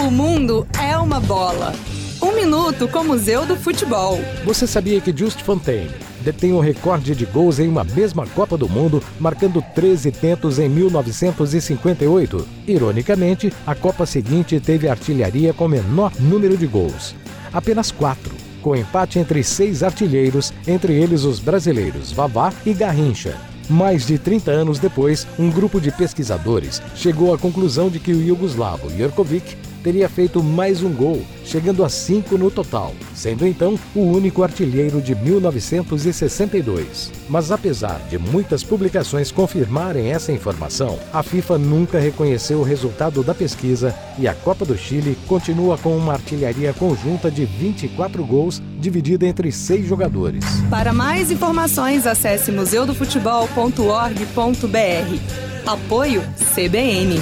O mundo é uma bola. Um minuto com o Museu do Futebol. Você sabia que Just Fontaine detém o recorde de gols em uma mesma Copa do Mundo, marcando 13 tentos em 1958? Ironicamente, a Copa seguinte teve artilharia com menor número de gols. Apenas quatro, com empate entre seis artilheiros, entre eles os brasileiros Vavá e Garrincha. Mais de 30 anos depois, um grupo de pesquisadores chegou à conclusão de que o iugoslavo Jerkovic teria feito mais um gol, chegando a cinco no total, sendo então o único artilheiro de 1962. Mas apesar de muitas publicações confirmarem essa informação, a FIFA nunca reconheceu o resultado da pesquisa e a Copa do Chile continua com uma artilharia conjunta de 24 gols, dividida entre seis jogadores. Para mais informações, acesse museudofutebol.org.br. Apoio CBN.